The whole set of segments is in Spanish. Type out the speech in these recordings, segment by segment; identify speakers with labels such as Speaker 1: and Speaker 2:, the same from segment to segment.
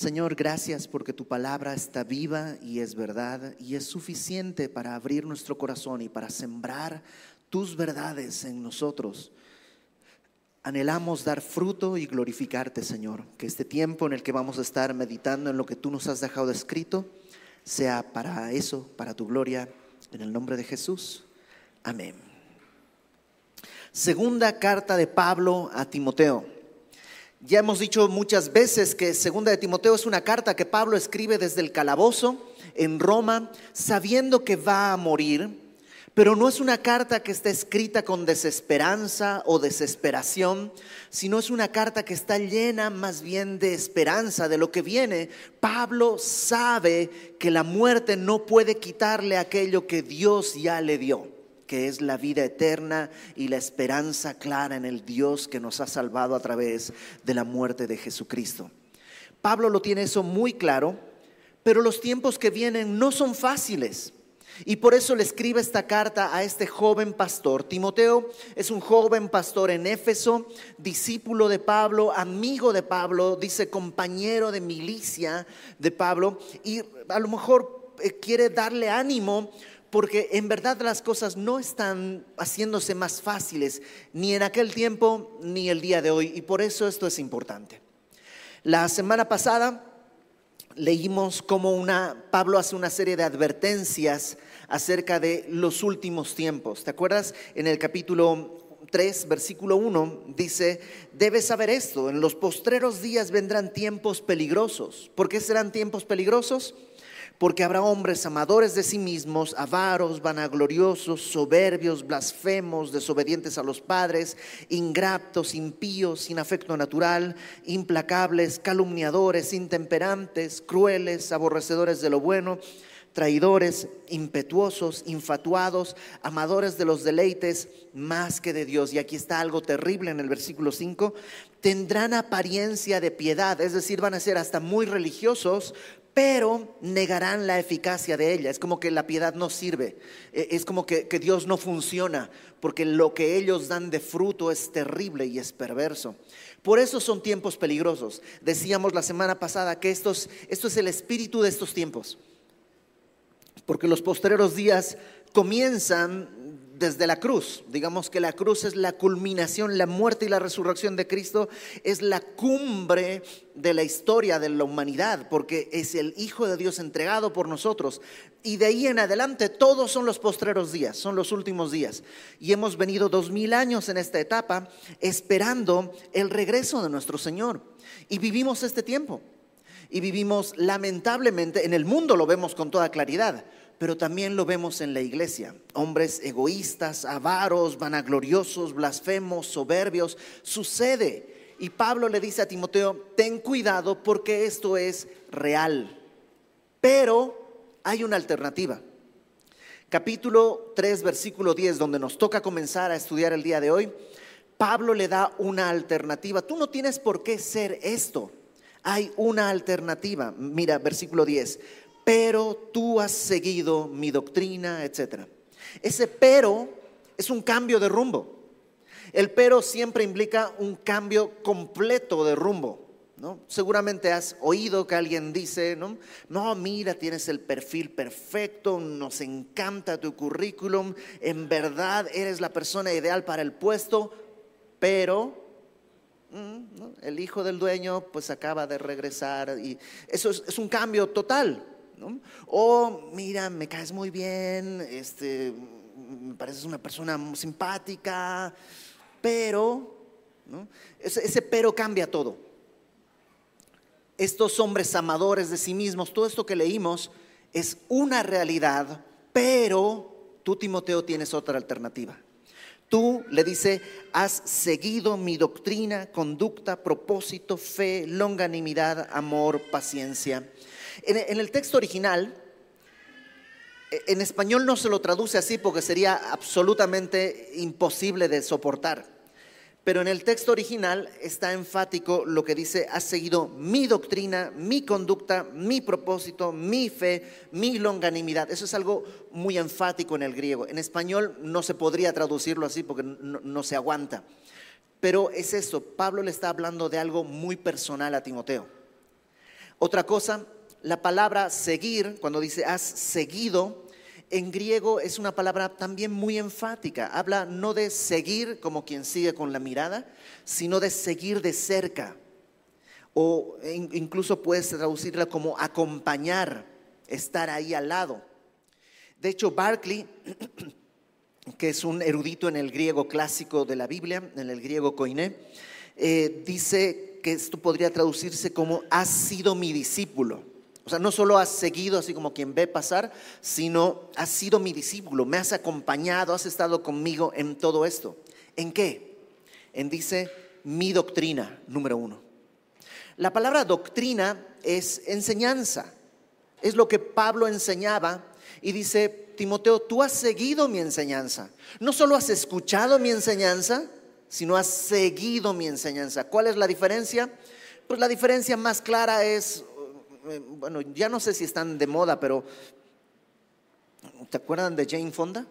Speaker 1: Señor, gracias porque tu palabra está viva y es verdad y es suficiente para abrir nuestro corazón y para sembrar tus verdades en nosotros. Anhelamos dar fruto y glorificarte, Señor. Que este tiempo en el que vamos a estar meditando en lo que tú nos has dejado escrito sea para eso, para tu gloria, en el nombre de Jesús. Amén. Segunda carta de Pablo a Timoteo. Ya hemos dicho muchas veces que Segunda de Timoteo es una carta que Pablo escribe desde el calabozo en Roma, sabiendo que va a morir, pero no es una carta que está escrita con desesperanza o desesperación, sino es una carta que está llena más bien de esperanza de lo que viene. Pablo sabe que la muerte no puede quitarle aquello que Dios ya le dio que es la vida eterna y la esperanza clara en el Dios que nos ha salvado a través de la muerte de Jesucristo. Pablo lo tiene eso muy claro, pero los tiempos que vienen no son fáciles. Y por eso le escribe esta carta a este joven pastor. Timoteo es un joven pastor en Éfeso, discípulo de Pablo, amigo de Pablo, dice compañero de milicia de Pablo, y a lo mejor eh, quiere darle ánimo porque en verdad las cosas no están haciéndose más fáciles ni en aquel tiempo ni el día de hoy y por eso esto es importante. La semana pasada leímos cómo una, Pablo hace una serie de advertencias acerca de los últimos tiempos. ¿Te acuerdas? En el capítulo 3, versículo 1, dice, debes saber esto, en los postreros días vendrán tiempos peligrosos. ¿Por qué serán tiempos peligrosos? Porque habrá hombres amadores de sí mismos, avaros, vanagloriosos, soberbios, blasfemos, desobedientes a los padres, ingratos, impíos, sin afecto natural, implacables, calumniadores, intemperantes, crueles, aborrecedores de lo bueno, traidores, impetuosos, infatuados, amadores de los deleites más que de Dios. Y aquí está algo terrible en el versículo 5. Tendrán apariencia de piedad, es decir, van a ser hasta muy religiosos, pero negarán la eficacia de ella. Es como que la piedad no sirve, e, es como que, Dios no funciona, porque lo que ellos dan de fruto es terrible y es perverso. Por eso son tiempos peligrosos. Decíamos la semana pasada que esto es el espíritu de estos tiempos, porque los posteriores días comienzan desde la cruz. Digamos que la cruz es la culminación, la muerte y la resurrección de Cristo es la cumbre de la historia de la humanidad, porque es el Hijo de Dios entregado por nosotros. Y de ahí en adelante todos son los postreros días, son los últimos días. Y hemos venido dos mil años en esta etapa esperando el regreso de nuestro Señor. Y vivimos este tiempo. Y vivimos lamentablemente, en el mundo lo vemos con toda claridad pero también lo vemos en la iglesia. Hombres egoístas, avaros, vanagloriosos, blasfemos, soberbios. Sucede. Y Pablo le dice a Timoteo, ten cuidado porque esto es real. Pero hay una alternativa. Capítulo 3, versículo 10, donde nos toca comenzar a estudiar el día de hoy, Pablo le da una alternativa. Tú no tienes por qué ser esto. Hay una alternativa. Mira, versículo 10 pero tú has seguido mi doctrina, etc. Ese pero es un cambio de rumbo. El pero siempre implica un cambio completo de rumbo. ¿no? Seguramente has oído que alguien dice, ¿no? mira, tienes el perfil perfecto, nos encanta tu currículum, en verdad eres la persona ideal para el puesto, pero mm, el hijo del dueño pues acaba de regresar y eso es un cambio total. O mira, me caes muy bien, este, me pareces una persona simpática, pero, ese, ese pero cambia todo. Estos hombres amadores de sí mismos, todo esto que leímos es una realidad, pero tú, Timoteo, tienes otra alternativa. Tú, le dice, has seguido mi doctrina, conducta, propósito, fe, longanimidad, amor, paciencia. En, el texto original, e, en español no se lo traduce así porque sería absolutamente imposible de soportar. Pero en el texto original está enfático lo que dice, has seguido mi doctrina, mi conducta, mi propósito, mi fe, mi longanimidad. Eso es algo muy enfático en el griego. En español no se podría traducirlo así porque no, no se aguanta. Pero es eso, Pablo le está hablando de algo muy personal a Timoteo Otra cosa, la palabra seguir, cuando dice has seguido, en griego es una palabra también muy enfática. Habla no de seguir como quien sigue con la mirada, sino de seguir de cerca. O incluso puedes traducirla como acompañar, estar ahí al lado. De hecho, Barclay, que es un erudito en el griego clásico de la Biblia, en el griego koiné, eh, dice que esto podría traducirse como has sido mi discípulo. O sea, no solo has seguido así como quien ve pasar, sino has sido mi discípulo, me has acompañado, has estado conmigo en todo esto. ¿En qué? En dice mi doctrina, número uno. La palabra doctrina es enseñanza, es lo que Pablo enseñaba y dice, Timoteo, tú has seguido mi enseñanza. No solo has escuchado mi enseñanza, sino has seguido mi enseñanza. ¿Cuál es la diferencia? Pues la diferencia más clara es bueno, ya no sé si están de moda, pero ¿te acuerdan de Jane Fonda?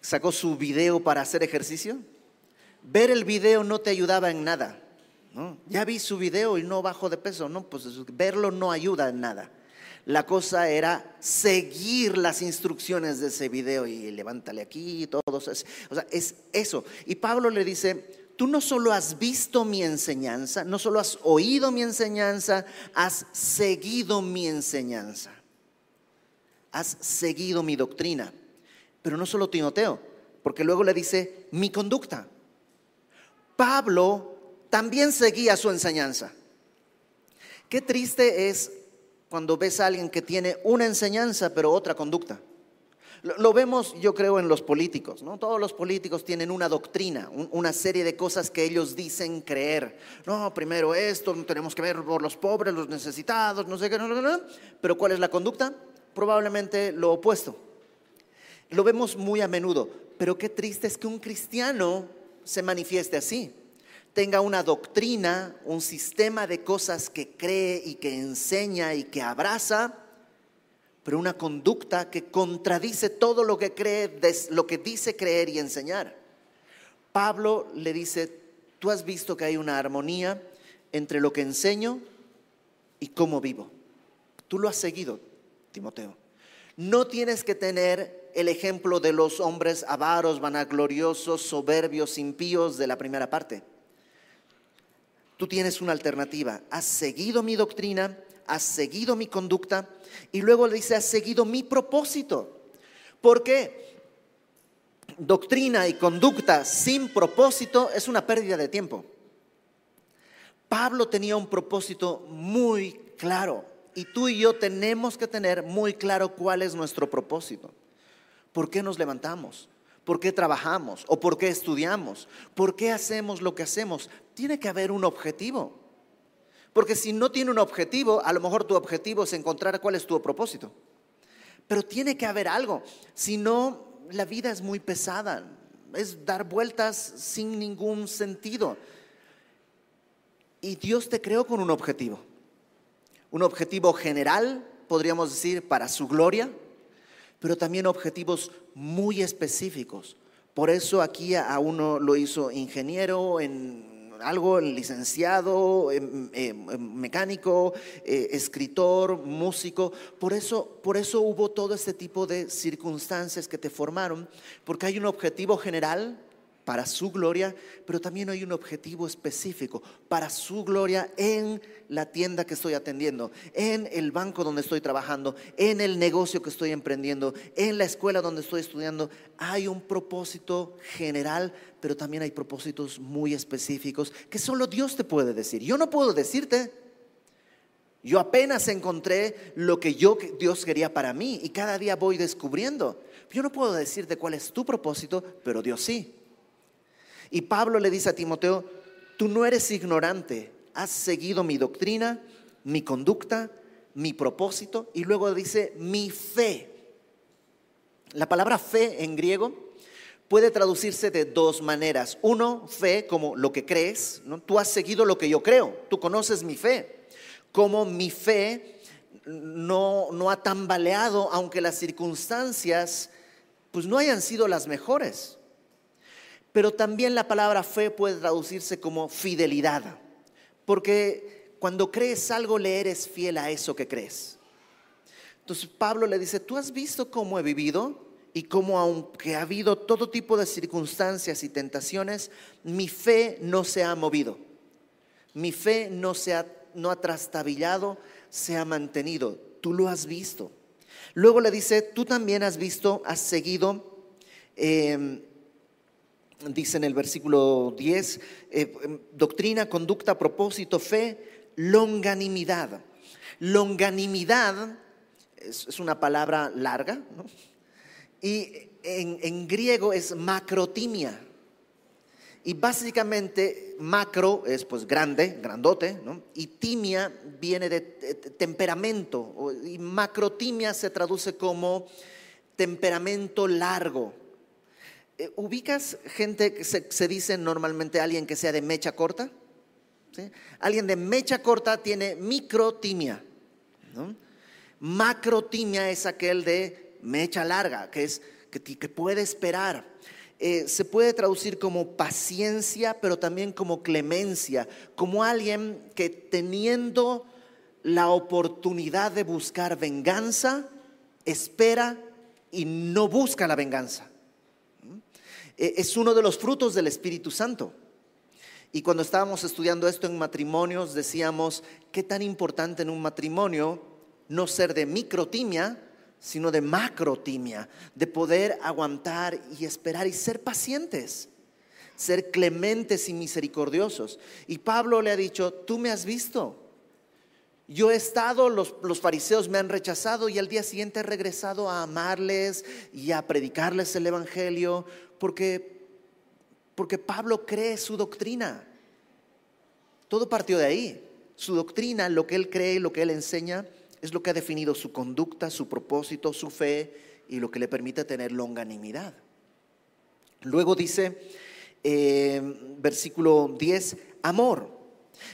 Speaker 1: Sacó su video para hacer ejercicio. Ver el video no te ayudaba en nada. Ya vi su video y no bajo de peso. No, pues verlo no ayuda en nada. La cosa era seguir las instrucciones de ese video y levántale aquí y todo. O sea, es eso. Y Pablo le dice, tú no solo has visto mi enseñanza, no solo has oído mi enseñanza, has seguido mi enseñanza. Has seguido mi doctrina. Pero no solo Timoteo, porque luego le dice mi conducta. Pablo también seguía su enseñanza. Qué triste es cuando ves a alguien que tiene una enseñanza pero otra conducta. Lo, vemos, yo creo, en los políticos, ¿no? Todos los políticos tienen una doctrina, una serie de cosas que ellos dicen creer. No, primero esto, tenemos que ver por los pobres, los necesitados, no sé qué, no, no, no. Pero ¿cuál es la conducta? Probablemente lo opuesto. Lo vemos muy a menudo, pero qué triste es que un cristiano se manifieste así tenga una doctrina, un sistema de cosas que cree y que enseña y que abraza, pero una conducta que contradice todo lo que cree, lo que dice creer y enseñar. Pablo le dice, tú has visto que hay una armonía entre lo que enseño y cómo vivo. Tú lo has seguido, Timoteo. No tienes que tener el ejemplo de los hombres avaros, vanagloriosos, soberbios, impíos de la primera parte. Tú tienes una alternativa. Has seguido mi doctrina, has seguido mi conducta y luego le dice, has seguido mi propósito. Porque doctrina y conducta sin propósito es una pérdida de tiempo. Pablo tenía un propósito muy claro y tú y yo tenemos que tener muy claro cuál es nuestro propósito. ¿Por qué nos levantamos? ¿Por qué trabajamos? ¿O por qué estudiamos? ¿Por qué hacemos lo que hacemos? Tiene que haber un objetivo. Porque si no tiene un objetivo, a lo mejor tu objetivo es encontrar cuál es tu propósito. Pero tiene que haber algo. Si no, la vida es muy pesada. Es dar vueltas sin ningún sentido. Y Dios te creó con un objetivo. Un objetivo general, podríamos decir, para su gloria, pero también objetivos muy específicos. Por eso aquí a uno lo hizo ingeniero en algo, licenciado, em, em, em, mecánico, eh, escritor, músico. Por eso, por eso hubo todo este tipo de circunstancias que te formaron, porque hay un objetivo general para su gloria, pero también hay un objetivo específico para su gloria en la tienda que estoy atendiendo, en el banco donde estoy trabajando, en el negocio que estoy emprendiendo, en la escuela donde estoy estudiando. Hay un propósito general, pero también hay propósitos muy específicos que solo Dios te puede decir. Yo no puedo decirte. Yo apenas encontré lo que yo Dios quería para mí y cada día voy descubriendo. Yo no puedo decirte cuál es tu propósito, pero Dios sí. Y Pablo le dice a Timoteo, tú no eres ignorante, has seguido mi doctrina, mi conducta, mi propósito, y luego dice mi fe. La palabra fe en griego puede traducirse de dos maneras. Uno, fe como lo que crees, ¿no? tú has seguido lo que yo creo, tú conoces mi fe, como mi fe no, no ha tambaleado aunque las circunstancias pues no hayan sido las mejores. Pero también la palabra fe puede traducirse como fidelidad, porque cuando crees algo, le eres fiel a eso que crees. Entonces Pablo le dice, tú has visto cómo he vivido y cómo aunque ha habido todo tipo de circunstancias y tentaciones, mi fe no se ha movido. Mi fe no se ha, no ha trastabillado, se ha mantenido. Tú lo has visto. Luego le dice, tú también has visto, has seguido, em, dice en el versículo 10, eh, em, doctrina, conducta, propósito, fe, longanimidad. Longanimidad es, una palabra larga, y en, en griego es macrotimia. Y básicamente macro es pues grande, grandote, ¿no? y timia viene de temperamento, y macrotimia se traduce como temperamento largo. Eh, ¿Ubicas gente que se, dice normalmente alguien que sea de mecha corta? Alguien de mecha corta tiene microtimia. ¿no? Macrotimia es aquel de mecha larga, que es que, puede esperar eh, se puede traducir como paciencia, pero también como clemencia, como alguien que teniendo la oportunidad de buscar venganza, espera y no busca la venganza. Eh, es uno de los frutos del Espíritu Santo. Y cuando estábamos estudiando esto en matrimonios, decíamos, qué tan importante en un matrimonio no ser de microtimia, sino de macrotimia, de poder aguantar y esperar y ser pacientes, ser clementes y misericordiosos. Y Pablo le ha dicho, tú me has visto. Yo he estado, los, fariseos me han rechazado y al día siguiente he regresado a amarles y a predicarles el Evangelio porque, porque Pablo cree su doctrina. Todo partió de ahí. Su doctrina, lo que él cree, lo que él enseña, es lo que ha definido su conducta, su propósito, su fe y lo que le permite tener longanimidad. Luego dice, eh, versículo 10, amor.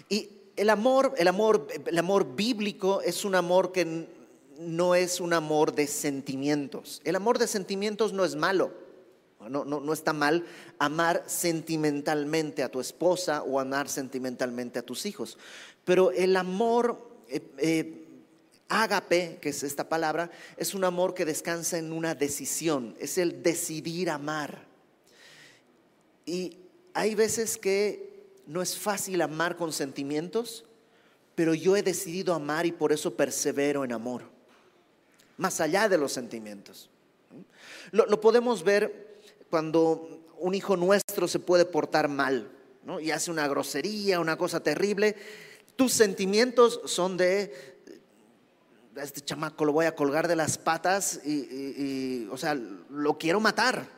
Speaker 1: Y el amor, el amor, el amor bíblico es un amor que no es un amor de sentimientos. El amor de sentimientos no es malo. No, no, está mal amar sentimentalmente a tu esposa o amar sentimentalmente a tus hijos. Pero el amor eh, eh, Ágape, que es esta palabra, es un amor que descansa en una decisión, es el decidir amar. Y hay veces que no es fácil amar con sentimientos, pero yo he decidido amar y por eso persevero en amor, más allá de los sentimientos. Lo, podemos ver cuando un hijo nuestro se puede portar mal y hace una grosería, una cosa terrible. Tus sentimientos son de a este chamaco lo voy a colgar de las patas y, o sea, lo quiero matar.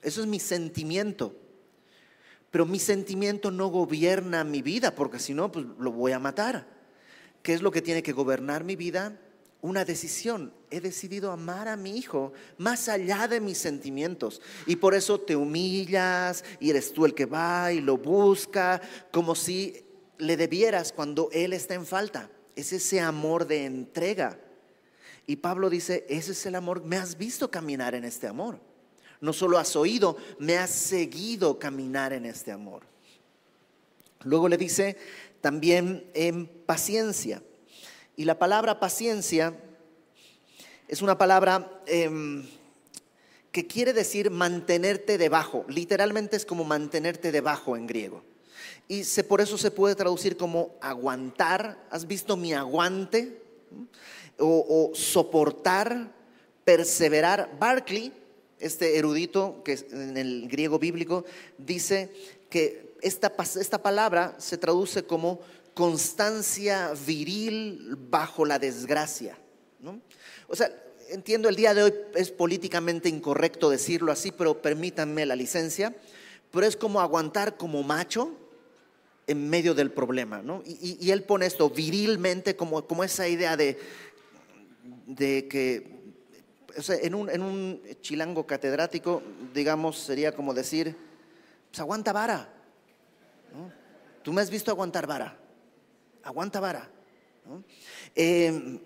Speaker 1: Eso es mi sentimiento. Pero mi sentimiento no gobierna mi vida, porque si no, pues lo voy a matar. ¿Qué es lo que tiene que gobernar mi vida? Una decisión. He decidido amar a mi hijo más allá de mis sentimientos. Y por eso te humillas y eres tú el que va y lo busca, como si le debieras cuando él está en falta es ese amor de entrega. Y Pablo dice, ese es el amor, me has visto caminar en este amor. No solo has oído, me has seguido caminar en este amor. Luego le dice también en paciencia. Y la palabra paciencia es una palabra em, que quiere decir mantenerte debajo. Literalmente es como mantenerte debajo en griego. Y por eso se puede traducir como aguantar. ¿Has visto mi aguante? O, soportar, perseverar. Barclay, este erudito que en el griego bíblico, dice que esta, esta palabra se traduce como constancia viril bajo la desgracia. O sea, entiendo el día de hoy es políticamente incorrecto decirlo así, pero permítanme la licencia, pero es como aguantar como macho en medio del problema. ¿no? Y, él pone esto virilmente como, como esa idea de, de que en, un, chilango catedrático, digamos, sería como decir, pues aguanta vara. Tú me has visto aguantar vara. Aguanta vara. Em,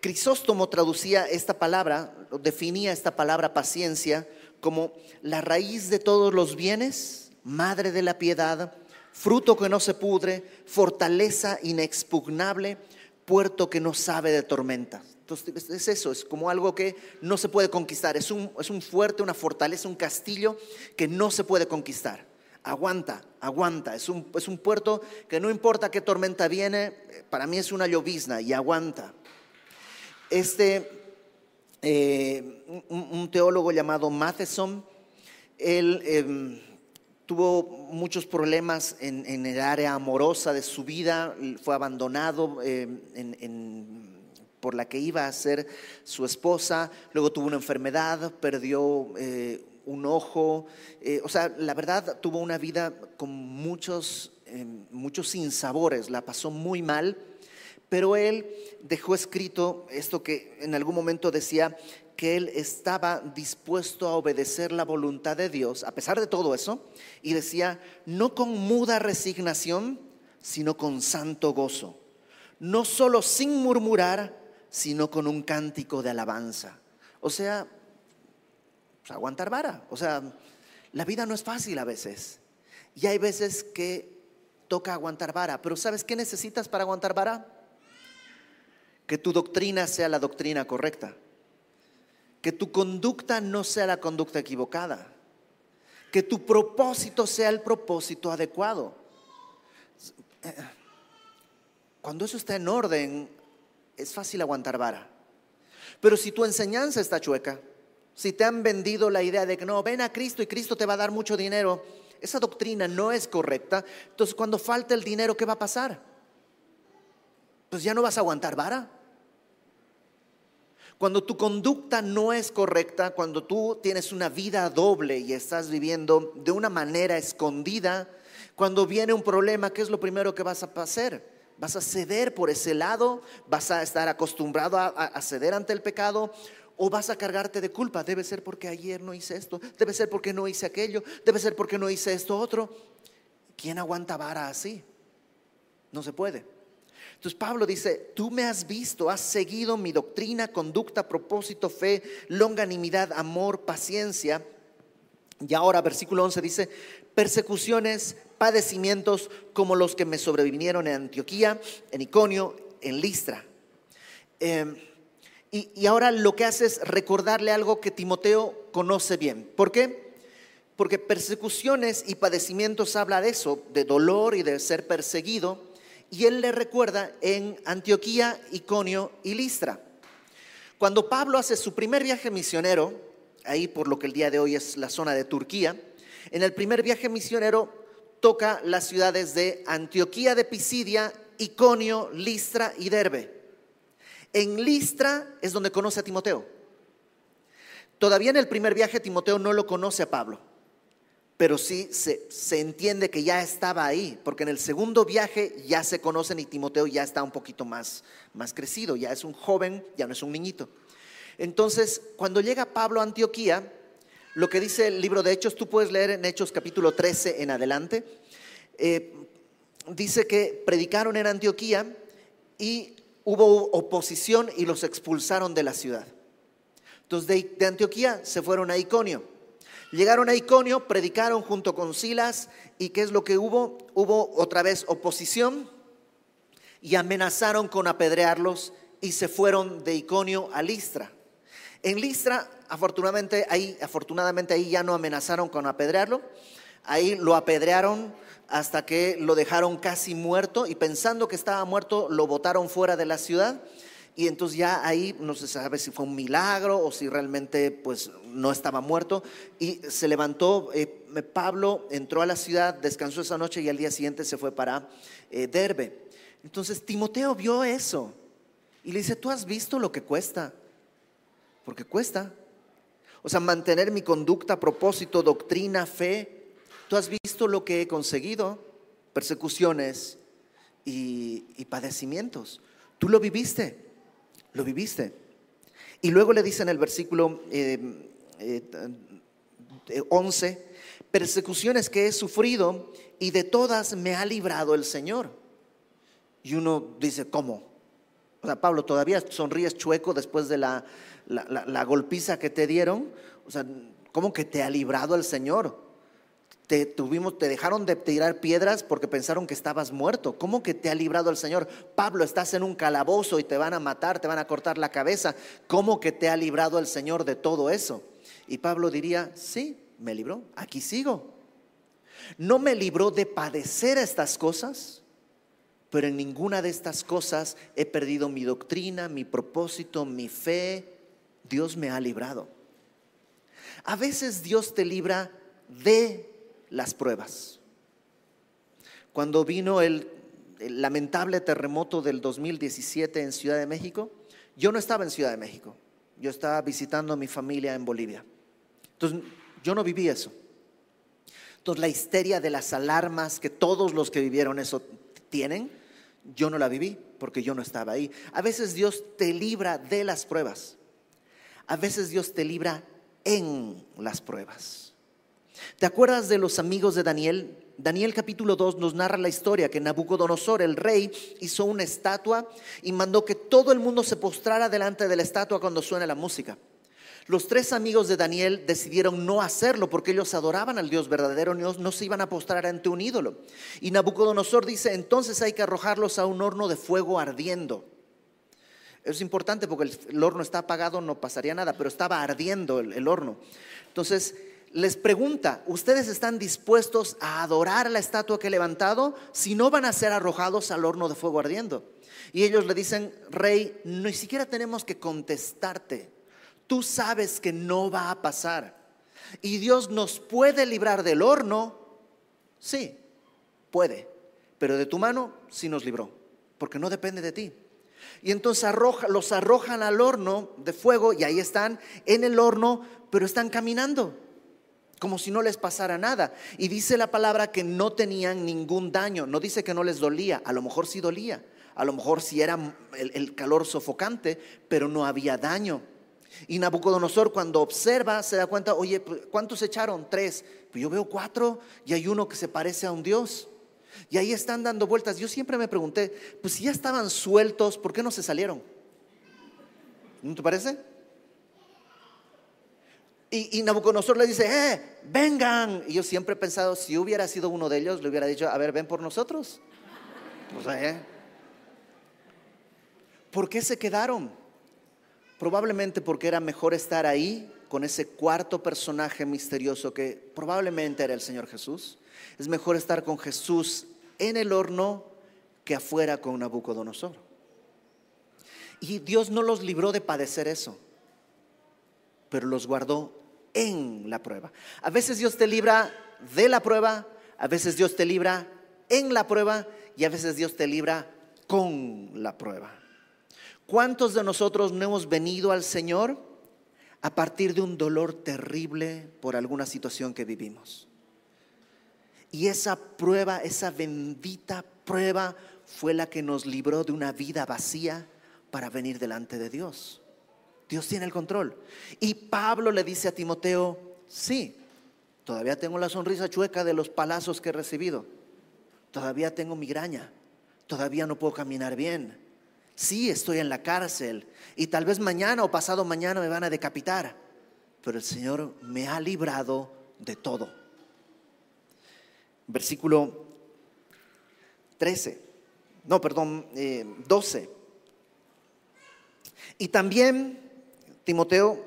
Speaker 1: Crisóstomo traducía esta palabra, definía esta palabra paciencia como la raíz de todos los bienes, madre de la piedad, fruto que no se pudre, fortaleza inexpugnable, puerto que no sabe de tormentas. Entonces es eso, es como algo que no se puede conquistar, es un, es un fuerte, una fortaleza, un castillo que no se puede conquistar. Aguanta, aguanta, es un, es un puerto que no importa qué tormenta viene, para mí es una llovizna y aguanta. Este, eh, un, teólogo llamado Matheson, él em, tuvo muchos problemas en, el área amorosa de su vida, fue abandonado em, por la que iba a ser su esposa, luego tuvo una enfermedad, perdió eh, un ojo, eh, o sea, la verdad tuvo una vida con muchos, em, muchos sinsabores, la pasó muy mal pero él dejó escrito esto que en algún momento decía que él estaba dispuesto a obedecer la voluntad de Dios, a pesar de todo eso, y decía, no con muda resignación, sino con santo gozo, no solo sin murmurar, sino con un cántico de alabanza. O sea, pues, aguantar vara, o sea, la vida no es fácil a veces, y hay veces que toca aguantar vara, pero ¿sabes qué necesitas para aguantar vara? que tu doctrina sea la doctrina correcta, que tu conducta no sea la conducta equivocada, que tu propósito sea el propósito adecuado. Cuando eso está en orden, es fácil aguantar vara. Pero si tu enseñanza está chueca, si te han vendido la idea de que no, ven a Cristo y Cristo te va a dar mucho dinero, esa doctrina no es correcta, entonces cuando falta el dinero, ¿qué va a pasar? pues ya no vas a aguantar vara. Cuando tu conducta no es correcta, cuando tú tienes una vida doble y estás viviendo de una manera escondida, cuando viene un problema, ¿qué es lo primero que vas a hacer? ¿Vas a ceder por ese lado? ¿Vas a estar acostumbrado a, ceder ante el pecado? ¿O vas a cargarte de culpa? Debe ser porque ayer no hice esto, debe ser porque no hice aquello, debe ser porque no hice esto otro. ¿Quién aguanta vara así? No se puede. Entonces Pablo dice, tú me has visto, has seguido mi doctrina, conducta, propósito, fe, longanimidad, amor, paciencia. Y ahora versículo 11 dice, persecuciones, padecimientos como los que me sobrevinieron en Antioquía, en Iconio, en Listra. Em, y, y ahora lo que hace es recordarle algo que Timoteo conoce bien. ¿Por qué? Porque persecuciones y padecimientos habla de eso, de dolor y de ser perseguido y él le recuerda en Antioquía, Iconio y Listra. Cuando Pablo hace su primer viaje misionero, ahí por lo que el día de hoy es la zona de Turquía, en el primer viaje misionero toca las ciudades de Antioquía de Pisidia, Iconio, Listra y Derbe. En Listra es donde conoce a Timoteo. Todavía en el primer viaje Timoteo no lo conoce a Pablo pero sí se, entiende que ya estaba ahí, porque en el segundo viaje ya se conocen y Timoteo ya está un poquito más, más crecido, ya es un joven, ya no es un niñito. Entonces, cuando llega Pablo a Antioquía, lo que dice el libro de Hechos, tú puedes leer en Hechos capítulo 13 en adelante, eh, dice que predicaron en Antioquía y hubo oposición y los expulsaron de la ciudad. Entonces de, de Antioquía se fueron a Iconio. Llegaron a Iconio, predicaron junto con Silas y ¿qué es lo que hubo? Hubo otra vez oposición y amenazaron con apedrearlos y se fueron de Iconio a Listra. En Listra, afortunadamente ahí, afortunadamente ahí ya no amenazaron con apedrearlo, ahí lo apedrearon hasta que lo dejaron casi muerto y pensando que estaba muerto lo botaron fuera de la ciudad y entonces ya ahí no se sabe si fue un milagro o si realmente pues no estaba muerto. Y se levantó, eh, Pablo entró a la ciudad, descansó esa noche y al día siguiente se fue para eh, Derbe. Entonces Timoteo vio eso y le dice, tú has visto lo que cuesta, porque cuesta. O sea, mantener mi conducta, propósito, doctrina, fe. Tú has visto lo que he conseguido, persecuciones y, y padecimientos. Tú lo viviste. Lo viviste. Y luego le dice en el versículo 11, eh, eh, persecuciones que he sufrido y de todas me ha librado el Señor. Y uno dice, ¿cómo? O sea, Pablo, ¿todavía sonríes chueco después de la, la golpiza que te dieron? O sea, ¿cómo que te ha librado el Señor? Te, tuvimos, te dejaron de tirar piedras porque pensaron que estabas muerto. ¿Cómo que te ha librado el Señor? Pablo, estás en un calabozo y te van a matar, te van a cortar la cabeza. ¿Cómo que te ha librado el Señor de todo eso? Y Pablo diría, sí, me libró, aquí sigo. No me libró de padecer estas cosas, pero en ninguna de estas cosas he perdido mi doctrina, mi propósito, mi fe. Dios me ha librado. A veces Dios te libra de las pruebas. Cuando vino el, lamentable terremoto del 2017 en Ciudad de México, yo no estaba en Ciudad de México, yo estaba visitando a mi familia en Bolivia. Entonces, yo no viví eso. Entonces, la histeria de las alarmas que todos los que vivieron eso tienen, yo no la viví porque yo no estaba ahí. A veces Dios te libra de las pruebas. A veces Dios te libra en las pruebas. ¿Te acuerdas de los amigos de Daniel? Daniel capítulo 2 nos narra la historia que Nabucodonosor, el rey, hizo una estatua y mandó que todo el mundo se postrara delante de la estatua cuando suene la música. Los tres amigos de Daniel decidieron no hacerlo porque ellos adoraban al Dios verdadero, no, no se iban a postrar ante un ídolo. Y Nabucodonosor dice, entonces hay que arrojarlos a un horno de fuego ardiendo. Es importante porque el, horno está apagado, no pasaría nada, pero estaba ardiendo el, horno. Entonces les pregunta, ¿ustedes están dispuestos a adorar la estatua que he levantado si no van a ser arrojados al horno de fuego ardiendo? Y ellos le dicen, rey, ni siquiera tenemos que contestarte. Tú sabes que no va a pasar. Y Dios nos puede librar del horno. Sí, puede. Pero de tu mano sí nos libró, porque no depende de ti. Y entonces los arrojan al horno de fuego y ahí están en el horno, pero están caminando como si no les pasara nada. Y dice la palabra que no tenían ningún daño, no dice que no les dolía, a lo mejor sí dolía, a lo mejor sí era el, calor sofocante, pero no había daño. Y Nabucodonosor cuando observa se da cuenta, oye, pues, ¿cuántos echaron? Tres. Pues yo veo cuatro y hay uno que se parece a un Dios. Y ahí están dando vueltas. Yo siempre me pregunté, pues si ya estaban sueltos, ¿por qué no se salieron? ¿No te parece? Y, Nabucodonosor le dice, eh, vengan. Y yo siempre he pensado, si hubiera sido uno de ellos, le hubiera dicho, a ver, ven por nosotros. Pues, eh. ¿Por qué se quedaron? Probablemente porque era mejor estar ahí con ese cuarto personaje misterioso que probablemente era el Señor Jesús. Es mejor estar con Jesús en el horno que afuera con Nabucodonosor. Y Dios no los libró de padecer eso, pero los guardó en la prueba. A veces Dios te libra de la prueba, a veces Dios te libra en la prueba y a veces Dios te libra con la prueba. ¿Cuántos de nosotros no hemos venido al Señor a partir de un dolor terrible por alguna situación que vivimos? Y esa prueba, esa bendita prueba fue la que nos libró de una vida vacía para venir delante de Dios. Dios tiene el control. Y Pablo le dice a Timoteo, sí, todavía tengo la sonrisa chueca de los palazos que he recibido. Todavía tengo migraña. Todavía no puedo caminar bien. Sí, estoy en la cárcel. Y tal vez mañana o pasado mañana me van a decapitar. Pero el Señor me ha librado de todo versículo 13, no, perdón, 12. Eh, y también, Timoteo,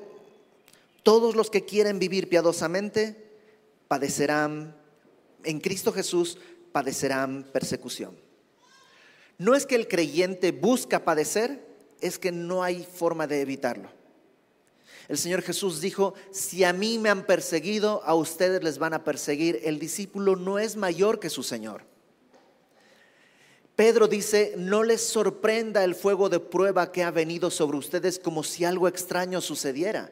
Speaker 1: todos los que quieren vivir piadosamente padecerán, en Cristo Jesús padecerán persecución. No es que el creyente busca padecer, es que no hay forma de evitarlo. El Señor Jesús dijo, si a mí me han perseguido, a ustedes les van a perseguir. El discípulo no es mayor que su Señor. Pedro dice, no les sorprenda el fuego de prueba que ha venido sobre ustedes como si algo extraño sucediera.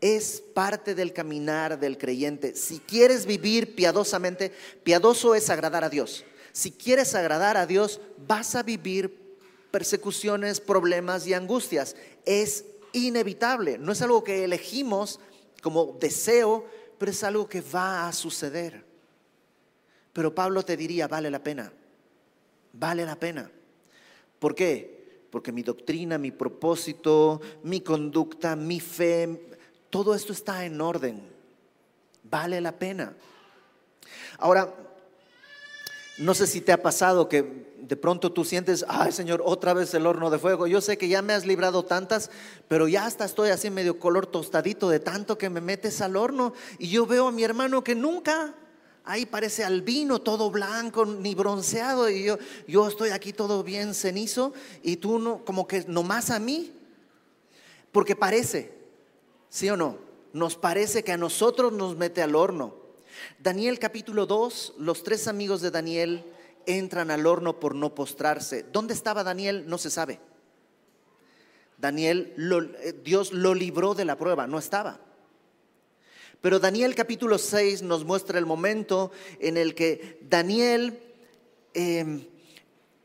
Speaker 1: Es parte del caminar del creyente. Si quieres vivir piadosamente, piadoso es agradar a Dios. Si quieres agradar a Dios, vas a vivir persecuciones, problemas y angustias. Es inevitable, no es algo que elegimos como deseo, pero es algo que va a suceder. Pero Pablo te diría, vale la pena, vale la pena. ¿Por qué? Porque mi doctrina, mi propósito, mi conducta, mi fe, todo esto está en orden. Vale la pena. Ahora, no sé si te ha pasado que de pronto tú sientes, ay Señor, otra vez el horno de fuego. Yo sé que ya me has librado tantas, pero ya hasta estoy así medio color tostadito de tanto que me metes al horno. Y yo veo a mi hermano que nunca, ahí parece albino, todo blanco, ni bronceado. Y yo, yo estoy aquí todo bien cenizo y tú no, como que nomás a mí. Porque parece, ¿sí o no? Nos parece que a nosotros nos mete al horno. Daniel capítulo 2, los tres amigos de Daniel entran al horno por no postrarse. ¿Dónde estaba Daniel? No se sabe. Daniel, eh, Dios lo libró de la prueba, no estaba. Pero Daniel capítulo 6 nos muestra el momento en el que Daniel em,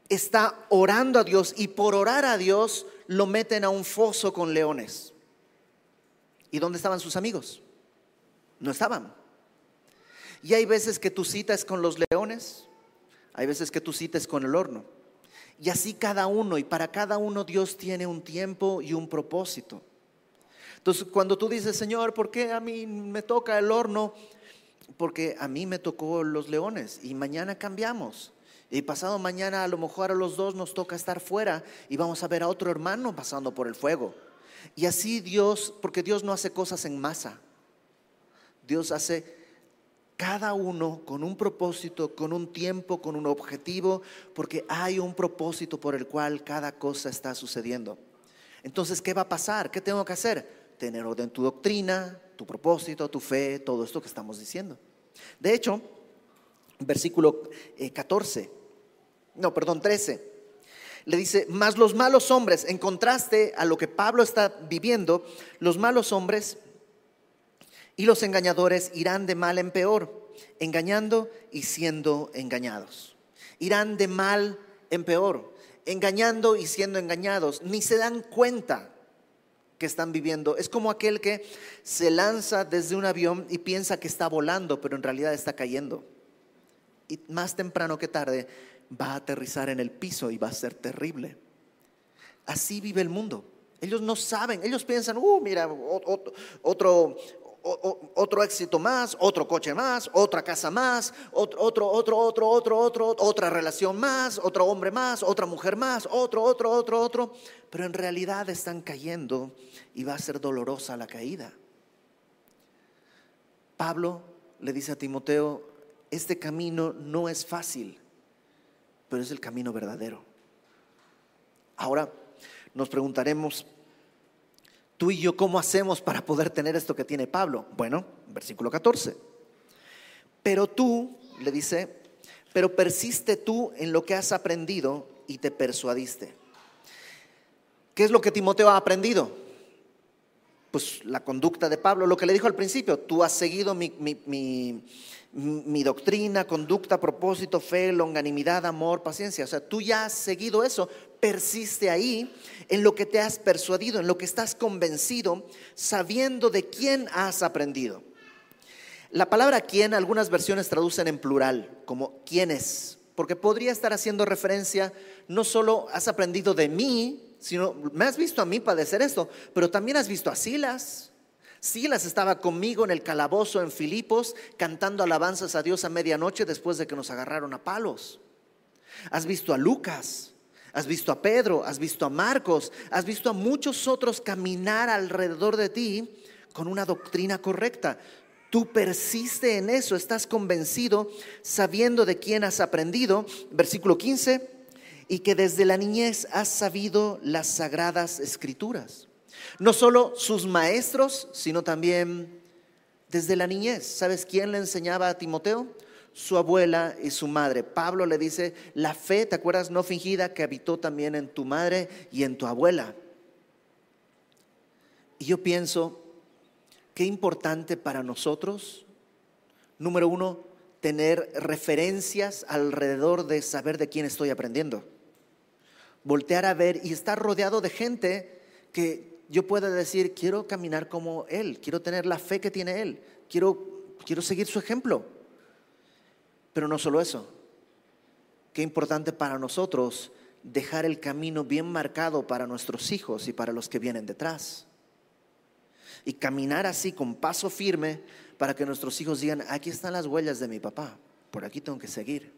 Speaker 1: está orando a Dios y por orar a Dios lo meten a un foso con leones. ¿Y dónde estaban sus amigos? No estaban. Y hay veces que tu cita es con los leones, hay veces que tu cita es con el horno. Y así cada uno, y para cada uno Dios tiene un tiempo y un propósito. Entonces, cuando tú dices, Señor, ¿por qué a mí me toca el horno? Porque a mí me tocó los leones y mañana cambiamos. Y pasado mañana a lo mejor a los dos nos toca estar fuera y vamos a ver a otro hermano pasando por el fuego. Y así Dios, porque Dios no hace cosas en masa. Dios hace cada uno con un propósito, con un tiempo, con un objetivo, porque hay un propósito por el cual cada cosa está sucediendo. Entonces, ¿qué va a pasar? ¿Qué tengo que hacer? Tener orden tu doctrina, tu propósito, tu fe, todo esto que estamos diciendo. De hecho, versículo 14, eh, no, perdón, 13, le dice, más los malos hombres, en contraste a lo que Pablo está viviendo, los malos hombres y los engañadores irán de mal en peor, engañando y siendo engañados. Irán de mal en peor, engañando y siendo engañados. Ni se dan cuenta que están viviendo. Es como aquel que se lanza desde un avión y piensa que está volando, pero en realidad está cayendo. Y más temprano que tarde va a aterrizar en el piso y va a ser terrible. Así vive el mundo. Ellos no saben, ellos piensan, uh, mira, otro, otro éxito más, otro coche más, otra casa más, otro, otro, otro, otro, otro, otro, otra relación más, otro hombre más, otra mujer más, otro, otro, otro, otro. Pero en realidad están cayendo y va a ser dolorosa la caída. Pablo le dice a Timoteo, este camino no es fácil, pero es el camino verdadero. Ahora nos preguntaremos, tú y yo, ¿cómo hacemos para poder tener esto que tiene Pablo? Bueno, versículo 14. Pero tú, le dice, pero persiste tú en lo que has aprendido y te persuadiste. ¿Qué es lo que Timoteo ha aprendido? Pues la conducta de Pablo, lo que le dijo al principio, tú has seguido mi, doctrina, conducta, propósito, fe, longanimidad, amor, paciencia. O sea, tú ya has seguido eso, persiste ahí en lo que te has persuadido, en lo que estás convencido, sabiendo de quién has aprendido. La palabra quién, algunas versiones traducen en plural, como quiénes, porque podría estar haciendo referencia, no solo has aprendido de mí, sino me has visto a mí padecer esto, pero también has visto a Silas. Silas estaba conmigo en el calabozo en Filipos, cantando alabanzas a Dios a medianoche después de que nos agarraron a palos. Has visto a Lucas, Has visto a Pedro, has visto a Marcos, has visto a muchos otros caminar alrededor de ti con una doctrina correcta. Tú persiste en eso, estás convencido, sabiendo de quién has aprendido. Versículo 15, y que desde la niñez has sabido las sagradas escrituras. No solo sus maestros, sino también desde la niñez. ¿Sabes quién le enseñaba a Timoteo? Su abuela y su madre. Pablo le dice, la fe, ¿te acuerdas? No fingida que habitó también en tu madre y en tu abuela. Y yo pienso, qué importante para nosotros, número uno, tener referencias alrededor de saber de quién estoy aprendiendo. Voltear a ver y estar rodeado de gente que yo pueda decir, quiero caminar como Él, quiero tener la fe que tiene Él, quiero, quiero seguir su ejemplo. Pero no solo eso, qué importante para nosotros dejar el camino bien marcado para nuestros hijos y para los que vienen detrás. Y caminar así con paso firme para que nuestros hijos digan, aquí están las huellas de mi papá, por aquí tengo que seguir.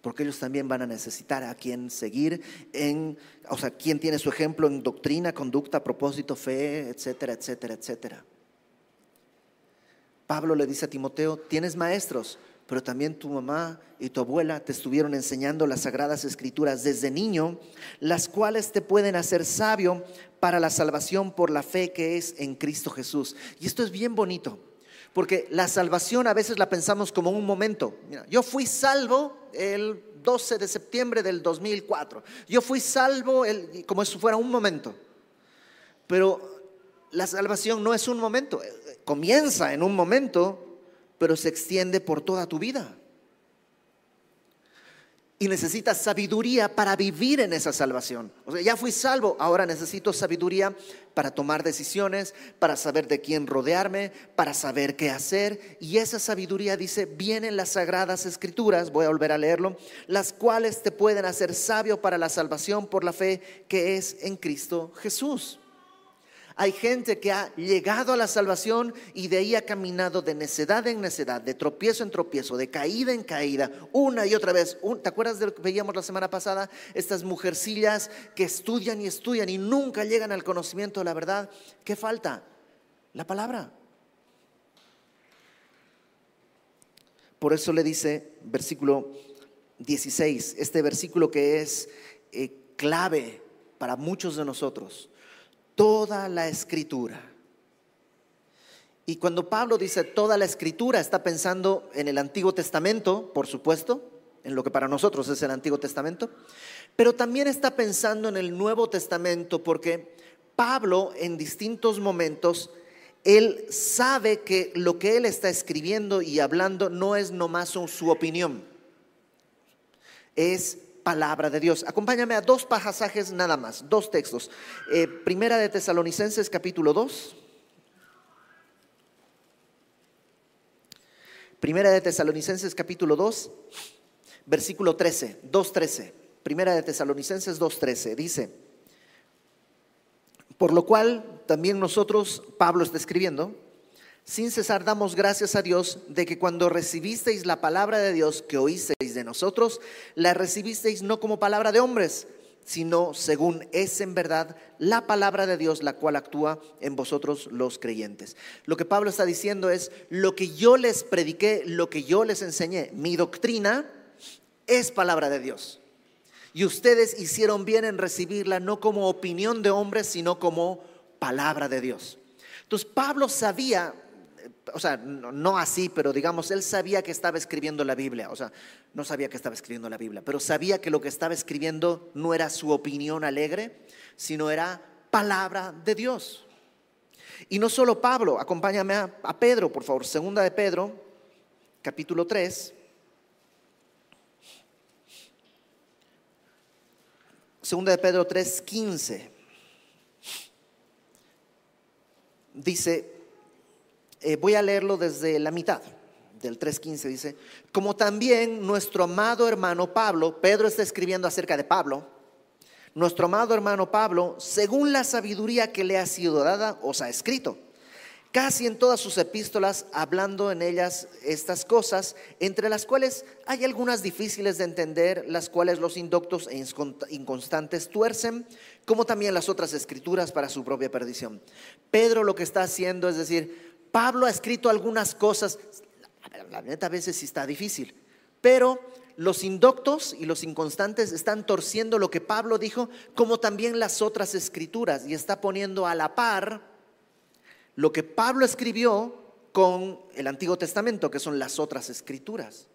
Speaker 1: Porque ellos también van a necesitar a quien seguir en, o sea, quien tiene su ejemplo en doctrina, conducta, propósito, fe, etcétera, etcétera, etcétera. Pablo le dice a Timoteo, tienes maestros, pero también tu mamá y tu abuela te estuvieron enseñando las sagradas escrituras desde niño, las cuales te pueden hacer sabio para la salvación por la fe que es en Cristo Jesús. Y esto es bien bonito, porque la salvación a veces la pensamos como un momento. yo fui salvo el 12 de septiembre del 2004. Yo fui salvo como si fuera un momento. Pero la salvación no es un momento, comienza en un momento pero se extiende por toda tu vida. Y necesitas sabiduría para vivir en esa salvación. O sea, ya fui salvo, ahora necesito sabiduría para tomar decisiones, para saber de quién rodearme, para saber qué hacer. Y esa sabiduría dice, vienen las sagradas escrituras, voy a volver a leerlo, las cuales te pueden hacer sabio para la salvación por la fe que es en Cristo Jesús. Hay gente que ha llegado a la salvación y de ahí ha caminado de necedad en necedad, de tropiezo en tropiezo, de caída en caída, una y otra vez. ¿Te acuerdas de lo que veíamos la semana pasada? Estas mujercillas que estudian y estudian y nunca llegan al conocimiento de la verdad. ¿Qué falta? La palabra. Por eso le dice, versículo 16, este versículo que es eh, clave para muchos de nosotros toda la escritura. Y cuando Pablo dice toda la escritura, está pensando en el Antiguo Testamento, por supuesto, en lo que para nosotros es el Antiguo Testamento, pero también está pensando en el Nuevo Testamento, porque Pablo en distintos momentos, él sabe que lo que él está escribiendo y hablando no es nomás su opinión, es palabra de Dios. Acompáñame a dos pasajes nada más, dos textos. Eh, primera de Tesalonicenses capítulo 2. Primera de Tesalonicenses capítulo 2, versículo 13, 2.13. Primera de Tesalonicenses 2.13 dice, por lo cual también nosotros, Pablo está escribiendo, sin cesar damos gracias a Dios de que cuando recibisteis la palabra de Dios que oísteis de nosotros, la recibisteis no como palabra de hombres, sino según es en verdad la palabra de Dios, la cual actúa en vosotros los creyentes. Lo que Pablo está diciendo es, lo que yo les prediqué, lo que yo les enseñé, mi doctrina es palabra de Dios. Y ustedes hicieron bien en recibirla no como opinión de hombres, sino como palabra de Dios. Entonces Pablo sabía o sea, no así, pero digamos, él sabía que estaba escribiendo la Biblia, o sea, no sabía que estaba escribiendo la Biblia, pero sabía que lo que estaba escribiendo no era su opinión alegre, sino era palabra de Dios. Y no solo Pablo, acompáñame a, Pedro, por favor, segunda de Pedro, capítulo 3. Segunda de Pedro 3, 15. Dice, eh, voy a leerlo desde la mitad, del 3.15 dice, como también nuestro amado hermano Pablo, Pedro está escribiendo acerca de Pablo, nuestro amado hermano Pablo, según la sabiduría que le ha sido dada, os ha escrito casi en todas sus epístolas, hablando en ellas estas cosas, entre las cuales hay algunas difíciles de entender, las cuales los indoctos e inconstantes tuercen, como también las otras escrituras para su propia perdición. Pedro lo que está haciendo es decir, Pablo ha escrito algunas cosas, la neta a veces sí está difícil, pero los indoctos y los inconstantes están torciendo lo que Pablo dijo, como también las otras escrituras, y está poniendo a la par lo que Pablo escribió con el Antiguo Testamento, que son las otras escrituras.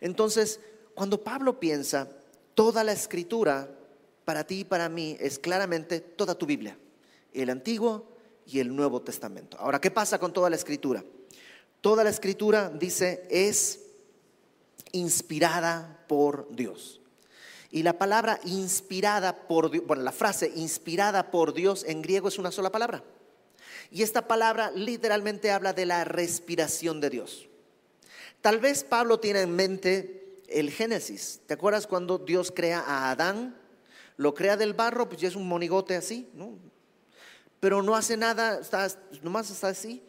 Speaker 1: Entonces, cuando Pablo piensa, toda la escritura para ti y para mí es claramente toda tu Biblia, el Antiguo y el Nuevo Testamento. Ahora, ¿qué pasa con toda la escritura? Toda la escritura, dice, es inspirada por Dios. Y la palabra inspirada por Dios, bueno, la frase inspirada por Dios en griego es una sola palabra. Y esta palabra literalmente habla de la respiración de Dios. Tal vez Pablo tiene en mente el Génesis. ¿Te acuerdas cuando Dios crea a Adán? Lo crea del barro, pues ya es un monigote así, ¿no? Pero no hace nada, nomás está así,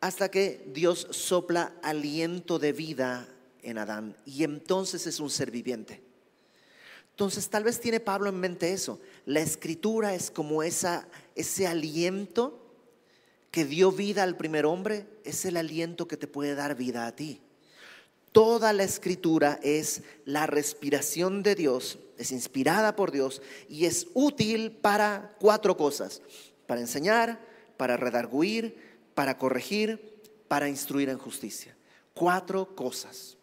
Speaker 1: hasta que Dios sopla aliento de vida en Adán y entonces es un ser viviente. Entonces tal vez tiene Pablo en mente eso. La escritura es como esa, ese aliento que dio vida al primer hombre, es el aliento que te puede dar vida a ti. Toda la escritura es la respiración de Dios, es inspirada por Dios y es útil para cuatro cosas, para enseñar, para redarguir, para corregir, para instruir en justicia. Cuatro cosas.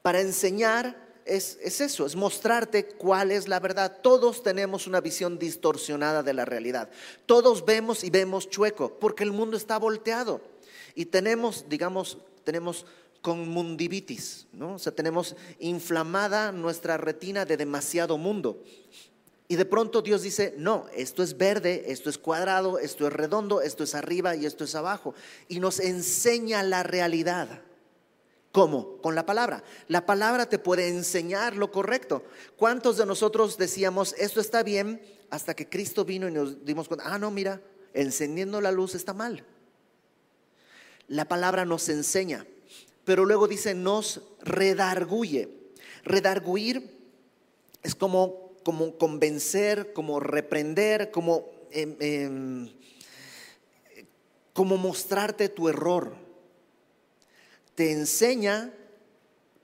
Speaker 1: Para enseñar es, es, eso, es mostrarte cuál es la verdad. Todos tenemos una visión distorsionada de la realidad. Todos vemos y vemos chueco, porque el mundo está volteado. Y tenemos, digamos, tenemos con mundivitis, ¿no? O sea, tenemos inflamada nuestra retina de demasiado mundo. Y de pronto Dios dice, no, esto es verde, esto es cuadrado, esto es redondo, esto es arriba y esto es abajo. Y nos enseña la realidad. ¿Cómo? Con la palabra. La palabra te puede enseñar lo correcto. ¿Cuántos de nosotros decíamos, esto está bien, hasta que Cristo vino y nos dimos cuenta, ah, no, mira, encendiendo la luz está mal? La palabra nos enseña pero luego dice nos redarguye. Redarguir es como, como convencer, como reprender, como, em, em, como mostrarte tu error. Te enseña,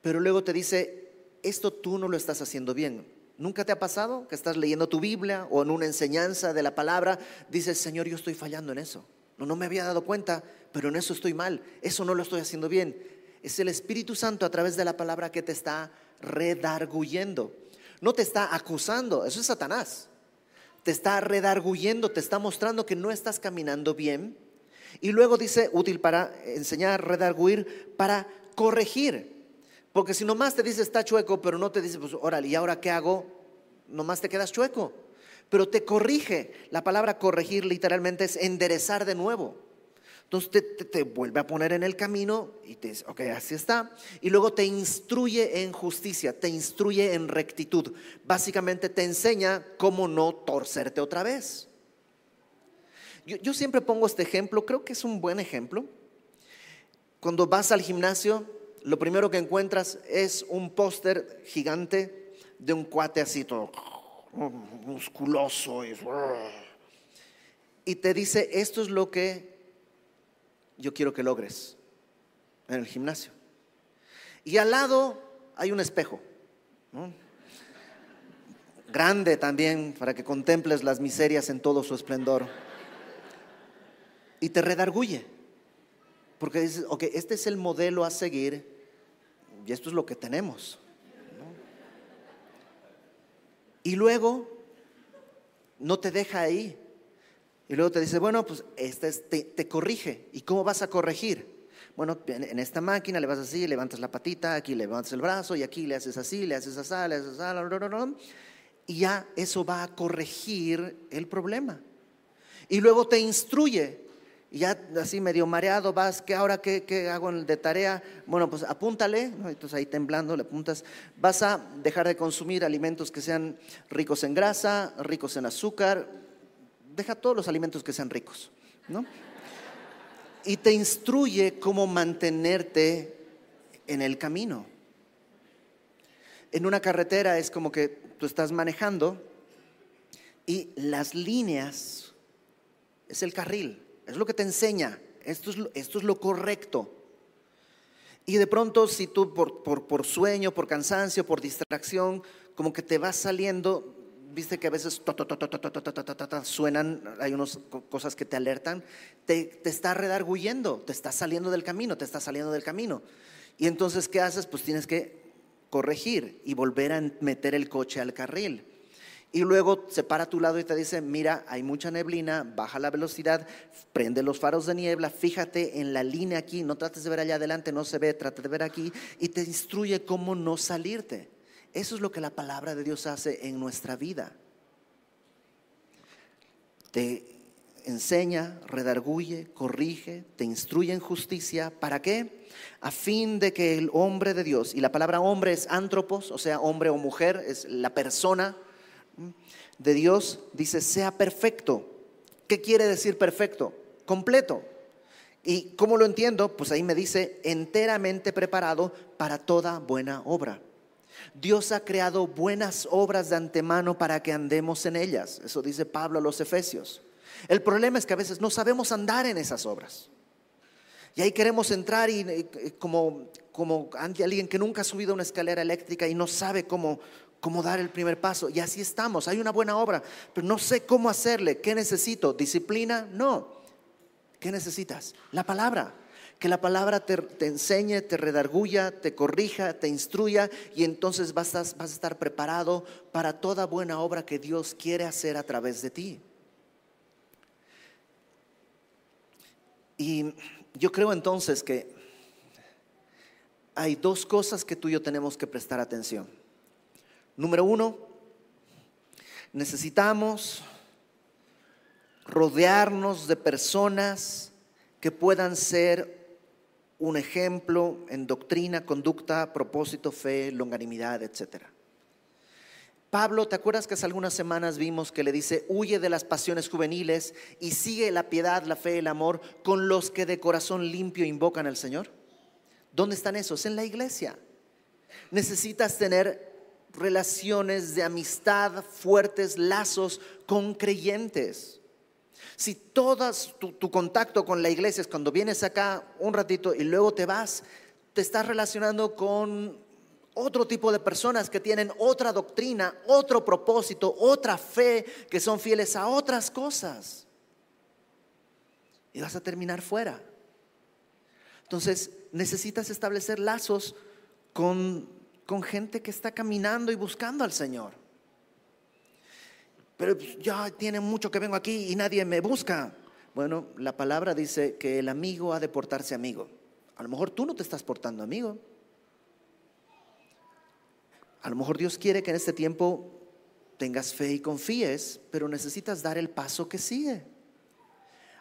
Speaker 1: pero luego te dice, esto tú no lo estás haciendo bien. ¿Nunca te ha pasado que estás leyendo tu Biblia o en una enseñanza de la palabra, dices, Señor, yo estoy fallando en eso? No, no me había dado cuenta, pero en eso estoy mal, eso no lo estoy haciendo bien es el Espíritu Santo a través de la palabra que te está redarguyendo. No te está acusando, eso es Satanás. Te está redarguyendo, te está mostrando que no estás caminando bien. Y luego dice, útil para enseñar, redarguir, para corregir. Porque si nomás te dice está chueco, pero no te dice, pues órale, ¿y ahora qué hago? Nomás te quedas chueco. Pero te corrige. La palabra corregir literalmente es enderezar de nuevo. Entonces te, vuelve a poner en el camino y te dice, ok, así está. Y luego te instruye en justicia, te instruye en rectitud. Básicamente te enseña cómo no torcerte otra vez. Yo, yo siempre pongo este ejemplo, creo que es un buen ejemplo. Cuando vas al gimnasio, lo primero que encuentras es un póster gigante de un cuate así todo musculoso y, y te dice, esto es lo que yo quiero que logres en el gimnasio. Y al lado hay un espejo, grande también para que contemples las miserias en todo su esplendor. Y te redarguye, porque dices, ok, este es el modelo a seguir y esto es lo que tenemos. Y luego no te deja ahí, y luego te dice, bueno, pues este te, corrige. ¿Y cómo vas a corregir? Bueno, en, esta máquina le vas así, levantas la patita, aquí levantas el brazo y aquí le haces así, le haces así, le haces así, y ya eso va a corregir el problema. Y luego te instruye. Y ya así medio mareado vas, ¿qué ahora qué, hago de tarea? Bueno, pues apúntale, entonces ahí temblando le apuntas, vas a dejar de consumir alimentos que sean ricos en grasa, ricos en azúcar, deja todos los alimentos que sean ricos, ¿no? Y te instruye cómo mantenerte en el camino. En una carretera es como que tú estás manejando y las líneas es el carril, es lo que te enseña, esto es lo, correcto. Y de pronto si tú por sueño, por cansancio, por distracción, como que te vas saliendo viste que a veces suenan, hay unas cosas que te alertan, te, te está redarguyendo, te está saliendo del camino, te está saliendo del camino. Y entonces, ¿qué haces? Pues tienes que corregir y volver a meter el coche al carril. Y luego se para a tu lado y te dice, mira, hay mucha neblina, baja la velocidad, prende los faros de niebla, fíjate en la línea aquí, no trates de ver allá adelante, no se ve, trate de ver aquí, y te instruye cómo no salirte. Eso es lo que la palabra de Dios hace en nuestra vida. Te enseña, redarguye, corrige, te instruye en justicia. ¿Para qué? A fin de que el hombre de Dios, y la palabra hombre es antropos, o sea, hombre o mujer, es la persona de Dios, dice, sea perfecto. ¿Qué quiere decir perfecto? Completo. ¿Y cómo lo entiendo? Pues ahí me dice, enteramente preparado para toda buena obra. Dios ha creado buenas obras de antemano para que andemos en ellas. Eso dice Pablo a los Efesios. El problema es que a veces no sabemos andar en esas obras. Y ahí queremos entrar y, como, como ante alguien que nunca ha subido una escalera eléctrica y no sabe cómo, cómo dar el primer paso. Y así estamos. Hay una buena obra, pero no sé cómo hacerle. ¿Qué necesito? ¿Disciplina? No. ¿Qué necesitas? La palabra. Que la palabra te, enseñe, te redarguya, te corrija, te instruya y entonces vas a, vas a estar preparado para toda buena obra que Dios quiere hacer a través de ti. Y yo creo entonces que hay dos cosas que tú y yo tenemos que prestar atención. Número uno, necesitamos rodearnos de personas que puedan ser un ejemplo en doctrina, conducta, propósito, fe, longanimidad, etc. Pablo, ¿te acuerdas que hace algunas semanas vimos que le dice, huye de las pasiones juveniles y sigue la piedad, la fe, el amor con los que de corazón limpio invocan al Señor? ¿Dónde están esos? En la iglesia. Necesitas tener relaciones de amistad fuertes, lazos con creyentes. Si todas tu, contacto con la iglesia es cuando vienes acá un ratito y luego te vas, te estás relacionando con otro tipo de personas que tienen otra doctrina, otro propósito, otra fe, que son fieles a otras cosas. Y vas a terminar fuera. Entonces necesitas establecer lazos con, con gente que está caminando y buscando al Señor pero pues, ya tiene mucho que vengo aquí y nadie me busca. Bueno, la palabra dice que el amigo ha de portarse amigo. A lo mejor tú no te estás portando amigo. A lo mejor Dios quiere que en este tiempo tengas fe y confíes, pero necesitas dar el paso que sigue.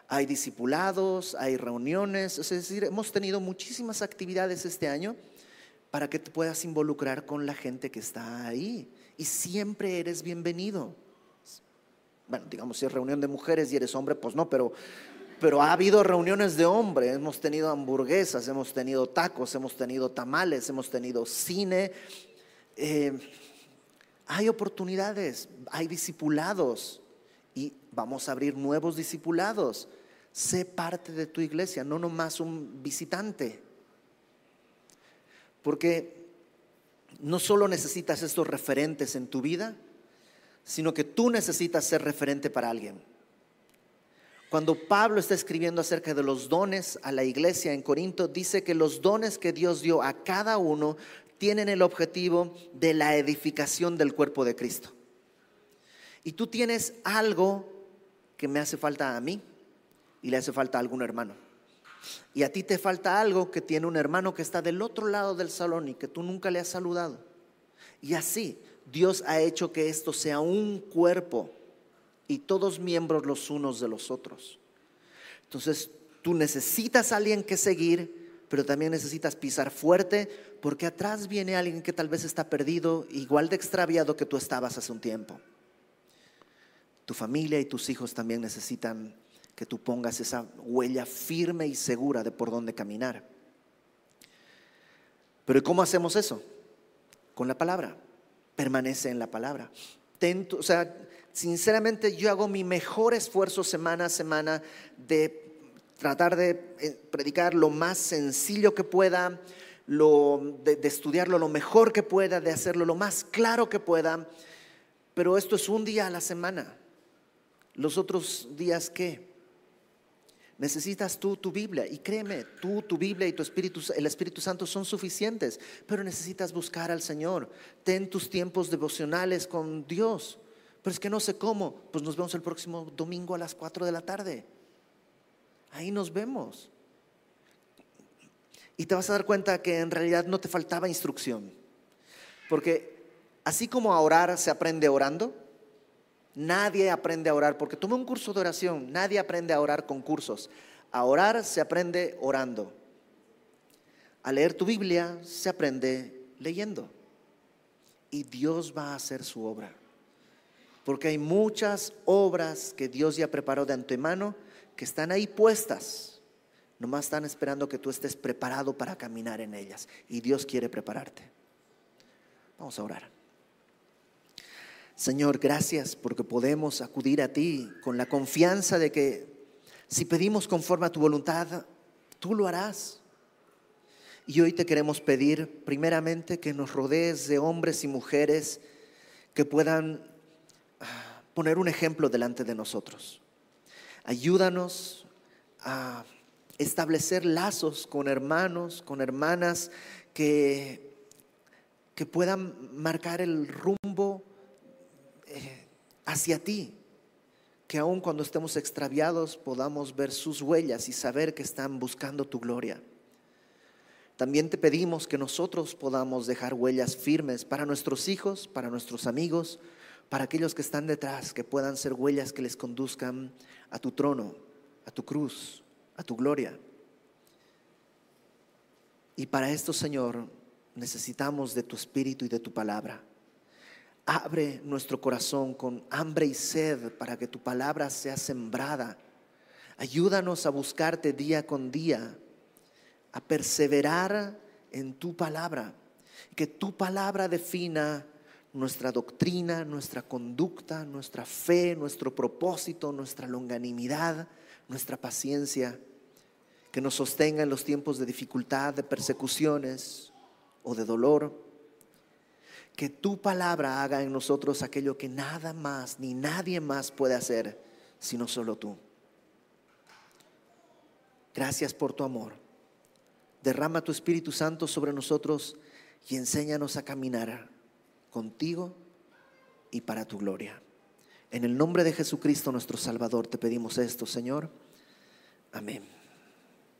Speaker 1: Hay discipulados, hay reuniones, es decir, hemos tenido muchísimas actividades este año para que te puedas involucrar con la gente que está ahí. Y siempre eres bienvenido bueno, digamos, si es reunión de mujeres y eres hombre, pues no, pero, pero ha habido reuniones de hombres, hemos tenido hamburguesas, hemos tenido tacos, hemos tenido tamales, hemos tenido cine. Eh, hay oportunidades, hay discipulados y vamos a abrir nuevos discipulados. Sé parte de tu iglesia, no nomás un visitante. Porque no solo necesitas estos referentes en tu vida, sino que tú necesitas ser referente para alguien. Cuando Pablo está escribiendo acerca de los dones a la iglesia en Corinto, dice que los dones que Dios dio a cada uno tienen el objetivo de la edificación del cuerpo de Cristo. Y tú tienes algo que me hace falta a mí y le hace falta a algún hermano. Y a ti te falta algo que tiene un hermano que está del otro lado del salón y que tú nunca le has saludado. Y así, Dios ha hecho que esto sea un cuerpo y todos miembros los unos de los otros. Entonces, tú necesitas a alguien que seguir, pero también necesitas pisar fuerte porque atrás viene alguien que tal vez está perdido, igual de extraviado que tú estabas hace un tiempo. Tu familia y tus hijos también necesitan que tú pongas esa huella firme y segura de por dónde caminar. Pero ¿cómo hacemos eso? Con la palabra permanece en la palabra. o sea, sinceramente yo hago mi mejor esfuerzo semana a semana de tratar de eh, predicar lo más sencillo que pueda, de, de estudiarlo lo mejor que pueda, de hacerlo lo más claro que pueda. Pero esto es un día a la semana. Los otros días, ¿qué? Necesitas tú tu Biblia y créeme, tú, tu Biblia y tu Espíritu, el Espíritu Santo son suficientes, pero necesitas buscar al Señor. Ten tus tiempos devocionales con Dios. Pero es que no sé cómo. Pues nos vemos el próximo domingo a las 4 de la tarde. Ahí nos vemos. Y te vas a dar cuenta que en realidad no te faltaba instrucción. Porque así como a orar se aprende orando, Nadie aprende a orar, porque tomé un curso de oración, nadie aprende a orar con cursos. A orar se aprende orando. A leer tu Biblia se aprende leyendo. Y Dios va a hacer su obra. Porque hay muchas obras que Dios ya preparó de antemano que están ahí puestas. Nomás están esperando que tú estés preparado para caminar en ellas. Y Dios quiere prepararte. Vamos a orar. Señor, gracias porque podemos acudir a ti con la confianza de que si pedimos conforme a tu voluntad, tú lo harás. Y hoy te queremos pedir primeramente que nos rodees de hombres y mujeres que puedan ah, poner un ejemplo delante de nosotros. Ayúdanos a establecer lazos con hermanos, con hermanas que, que puedan marcar el rumbo hacia ti, que aun cuando estemos extraviados podamos ver sus huellas y saber que están buscando tu gloria. También te pedimos que nosotros podamos dejar huellas firmes para nuestros hijos, para nuestros amigos, para aquellos que están detrás, que puedan ser huellas que les conduzcan a tu trono, a tu cruz, a tu gloria. Y para esto, Señor, necesitamos de tu espíritu y de tu palabra. Abre nuestro corazón con hambre y sed para que tu palabra sea sembrada. Ayúdanos a buscarte día con día a perseverar en tu palabra. Que tu palabra defina nuestra doctrina, nuestra conducta, nuestra fe, nuestro propósito, nuestra longanimidad, nuestra paciencia. Que nos sostenga en los tiempos de dificultad, de persecuciones o de dolor. Que tu palabra haga en nosotros aquello que nada más ni nadie más puede hacer, sino solo tú. Gracias por tu amor. Derrama tu Espíritu Santo sobre nosotros y enséñanos a caminar contigo y para tu gloria. En el nombre de Jesucristo nuestro Salvador te pedimos esto, Señor. Amén.